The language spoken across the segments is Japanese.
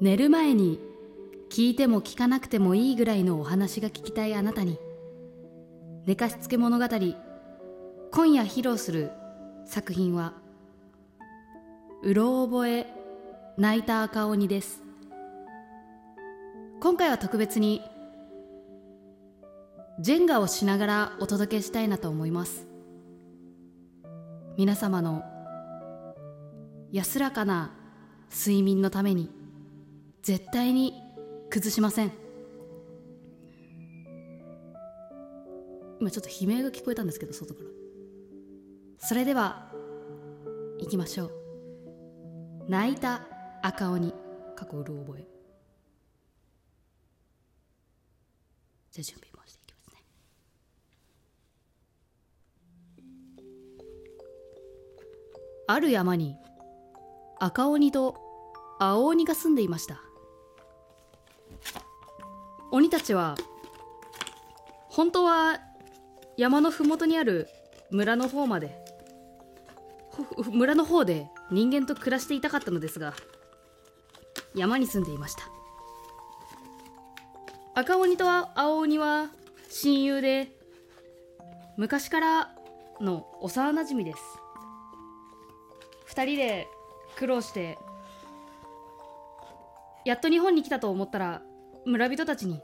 寝る前に聞いても聞かなくてもいいぐらいのお話が聞きたいあなたに。寝かしつけ物語今夜披露する作品はうろ覚え泣いた赤鬼です。今回は特別にジェンガをしながらお届けしたいなと思います。皆様の安らかな睡眠のために。絶対に崩しません。今ちょっと悲鳴が聞こえたんですけど外から。それでは行きましょう。泣いた赤鬼過去うる覚え。じゃあ準備もしていきますね。ある山に赤鬼と青鬼が住んでいました。鬼たちは本当は山の麓にある村の方まで 村の方で人間と暮らしていたかったのですが山に住んでいました。赤鬼と青鬼は親友で昔からの幼なじみです。二人で苦労してやっと日本に来たと思ったら村人たちに。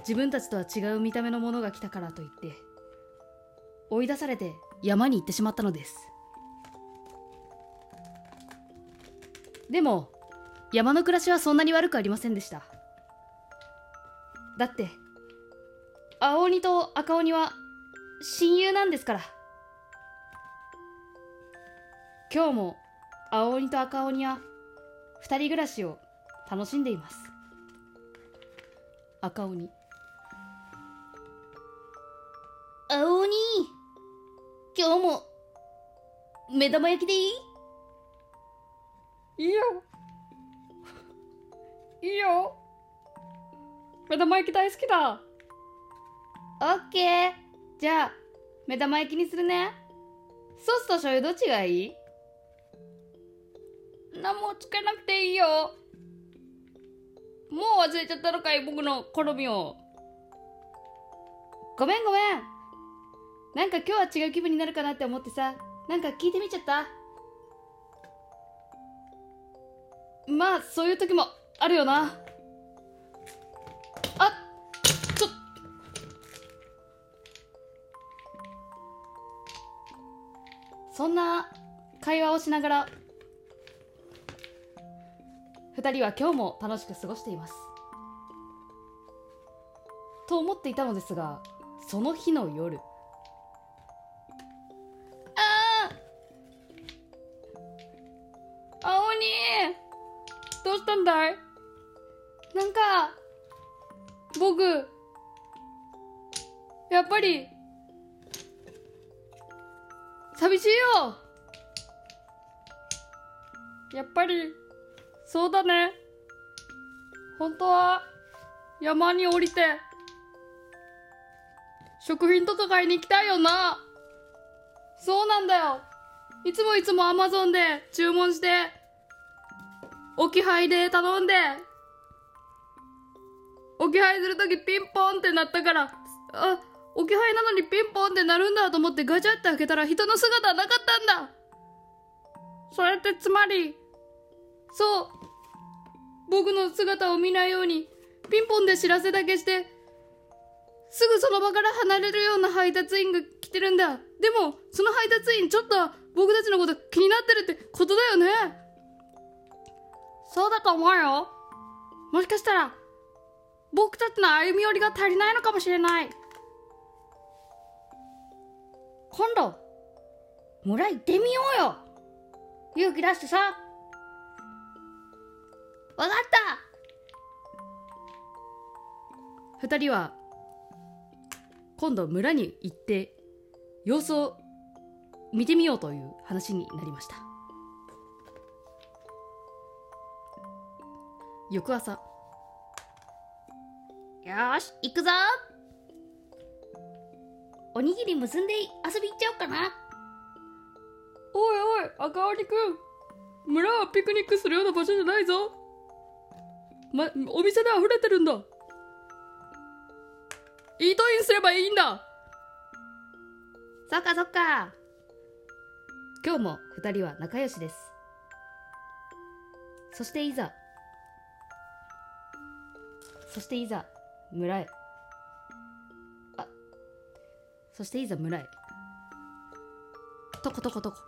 自分たちとは違う見た目のものが来たからと言って追い出されて山に行ってしまったのです。でも山の暮らしはそんなに悪くありませんでした。だって青鬼と赤鬼は親友なんですから。今日も青鬼と赤鬼は二人暮らしを楽しんでいます。赤鬼。青鬼。今日も目玉焼きでいい？いいよ。いいよ。目玉焼き大好きだ。オッケー。じゃあ目玉焼きにするね。ソースと醤油どっちがいい？何もつけなくていいよ。もう忘れちゃったのかい僕の好みを。ごめんごめん。なんか今日は違う気分になるかなって思ってさ。なんか聞いてみちゃった。まあそういう時もあるよな。あちょっ。そんな会話をしながら二人は今日も楽しく過ごしています。と思っていたのですがその日の夜。ああ青鬼。どうしたんだい?なんか僕やっぱり寂しいよ。やっぱりそうだね。本当は山に降りて食品とか買いに行きたいよな。そうなんだよ。いつもいつもアマゾンで注文して置き配で頼んで置き配するときピンポンってなったからあ置き配なのにピンポンってなるんだと思ってガチャって開けたら人の姿はなかったんだ。それってつまりそう僕の姿を見ないようにピンポンで知らせだけしてすぐその場から離れるような配達員が来てるんだ。でもその配達員ちょっと僕たちのこと気になってるってことだよね。そうだと思うよ。もしかしたら僕たちの歩み寄りが足りないのかもしれない。今度村行ってみようよ。勇気出してさ。わかった。二人は今度村に行って様子を見てみようという話になりました。翌朝。よーし行くぞ。おにぎり結んで遊び行っちゃおうかな。おいおい赤鬼くん。村はピクニックするような場所じゃないぞま、お店で溢れてるんだ。イートインすればいいんだ。そっかそっか。今日も二人は仲良しです。そしていざ。そしていざ村へ。あそしていざ村へ。とことことこ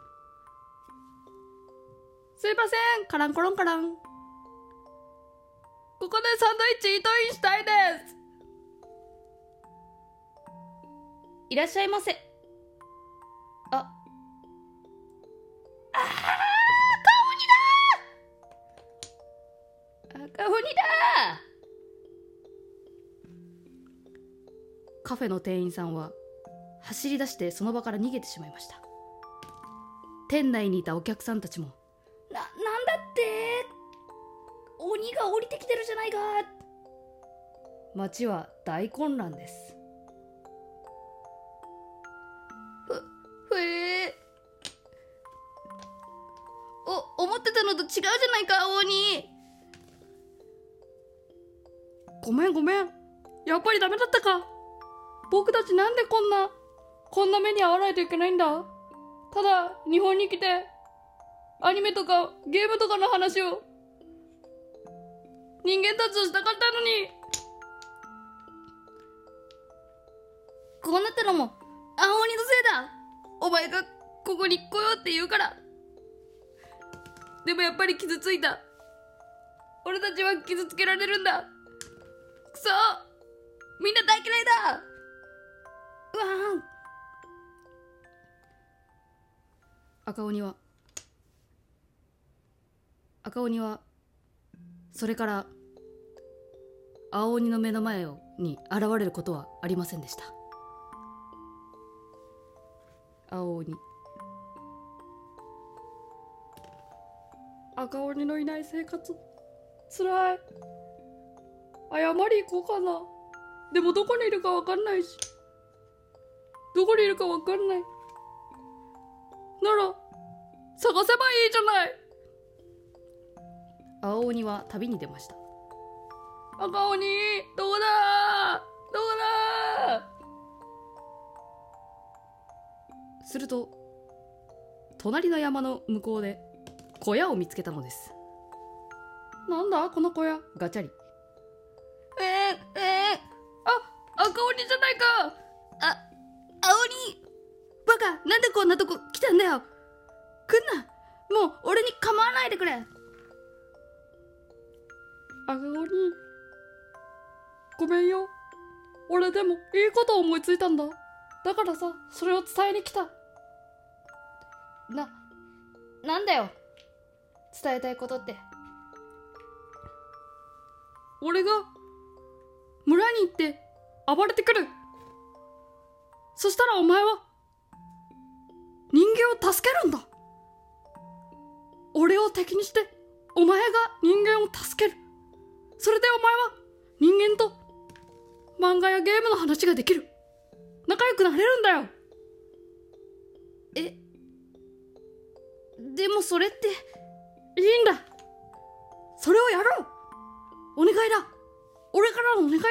すいません。カランコロンカランここでサンドイッチイートインしたいです。いらっしゃいませ。あ。ああ赤鬼だ赤鬼だカフェの店員さんは走り出してその場から逃げてしまいました。店内にいたお客さんたちも鬼が降りてきてるじゃないか。街は大混乱です。ふえお思ってたのと違うじゃないか青鬼。ごめんごめん。やっぱりダメだったか。僕たちなんでこんなこんな目に遭わないといけないんだ。ただ日本に来てアニメとかゲームとかの話を人間たちとしたかったのに。こうなったのも青鬼のせいだ。お前がここに来ようって言うから。でもやっぱり傷ついた。俺たちは傷つけられるんだ。くそ。みんな大嫌いだ。うわん。赤鬼は。赤鬼はそれから青鬼の目の前に現れることはありませんでした。青鬼。赤鬼のいない生活つらい。謝り行こうかな。でもどこにいるかわかんないし。どこにいるかわかんない。なら探せばいいじゃない。青鬼は旅に出ました。赤鬼どこだ？どこだ？すると隣の山の向こうで小屋を見つけたのです。なんだ？この小屋？ガチャリ。えー、えー、あ赤鬼じゃないか！あ青鬼。バカなんでこんなとこ来たんだよ。来んな。もう俺に構わないでくれ赤鬼ごめんよ。俺でもいいこと思いついたんだ。だからさそれを伝えに来た。ななんだよ。伝えたいことって。俺が村に行って暴れてくる。そしたらお前は人間を助けるんだ。俺を敵にしてお前が人間を助けるそれでお前は人間と漫画やゲームの話ができる。仲良くなれるんだよ。えでもそれって。いいんだ。それをやろう。お願いだ。俺からのお願いだ。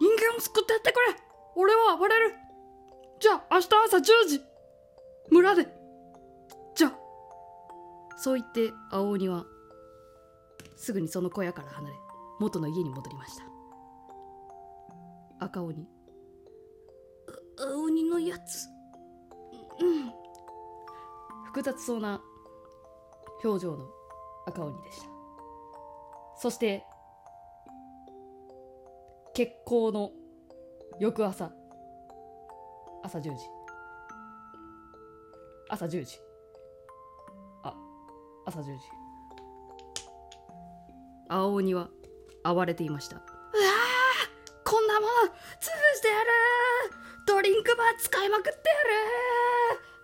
人間を救ってやってくれ。俺は暴れる。じゃあ明日朝10時。村で。じゃあ。そう言って青鬼はすぐにその小屋から離れ元の家に戻りました。赤鬼。青鬼のやつ。うん。複雑そうな表情の赤鬼でした。そして決行の翌朝朝10時。朝10時。あ朝10時青鬼は暴れていました。うわーこんなもの潰してやるドリンクバー使いまくってやる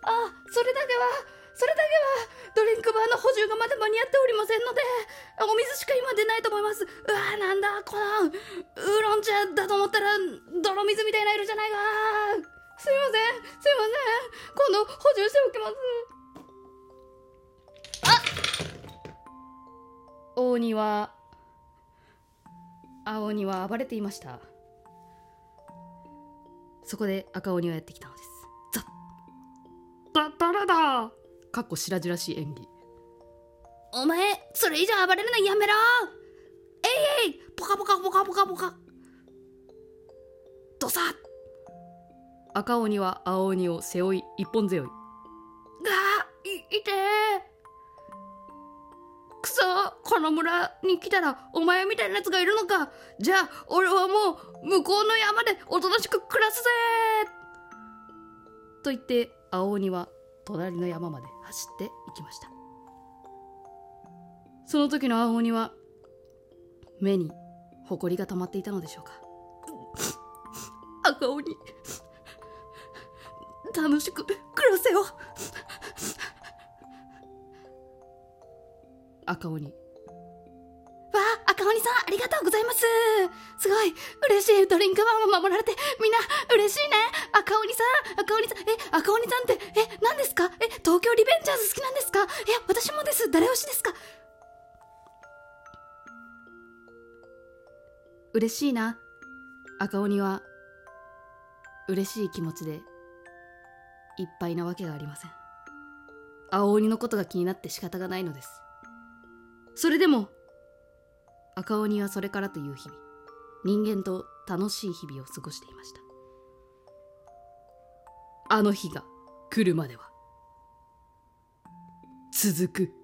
あそれだけはそれだけはドリンクバーの補充がまだ間に合っておりませんのでお水しか今出ないと思います。うわーなんだこのウーロン茶だと思ったら泥水みたいな色じゃないか。すいませんすいません。今度補充しておきます。鬼は青鬼は暴れていました。そこで赤鬼はやってきたのです。ザッ。だ誰だ。かっこ白々しい演技。お前それ以上暴れるのやめろ。えいえい。ポカポカポカポカポカ。ドサッ赤鬼は青鬼を背負い一本背負い。がいいて。くそこの村に来たらお前みたいなやつがいるのか。じゃあ俺はもう向こうの山でおとなしく暮らすぜと言って青鬼は隣の山まで走って行きました。その時の青鬼は目に埃が溜まっていたのでしょうか。赤鬼楽しく暮らせよ赤鬼。わあ赤鬼さんありがとうございます。すごい嬉しいドリンクバーも守られてみんな嬉しいね。赤鬼さん赤鬼さんえ赤鬼さんってえ何ですか？え東京リベンジャーズ好きなんですか？いや私もです。誰推しですか？嬉しいな。赤鬼は嬉しい気持ちでいっぱいなわけがありません。青鬼のことが気になって仕方がないのです。それでも赤鬼はそれからという日々人間と楽しい日々を過ごしていました。あの日が来るまでは続く。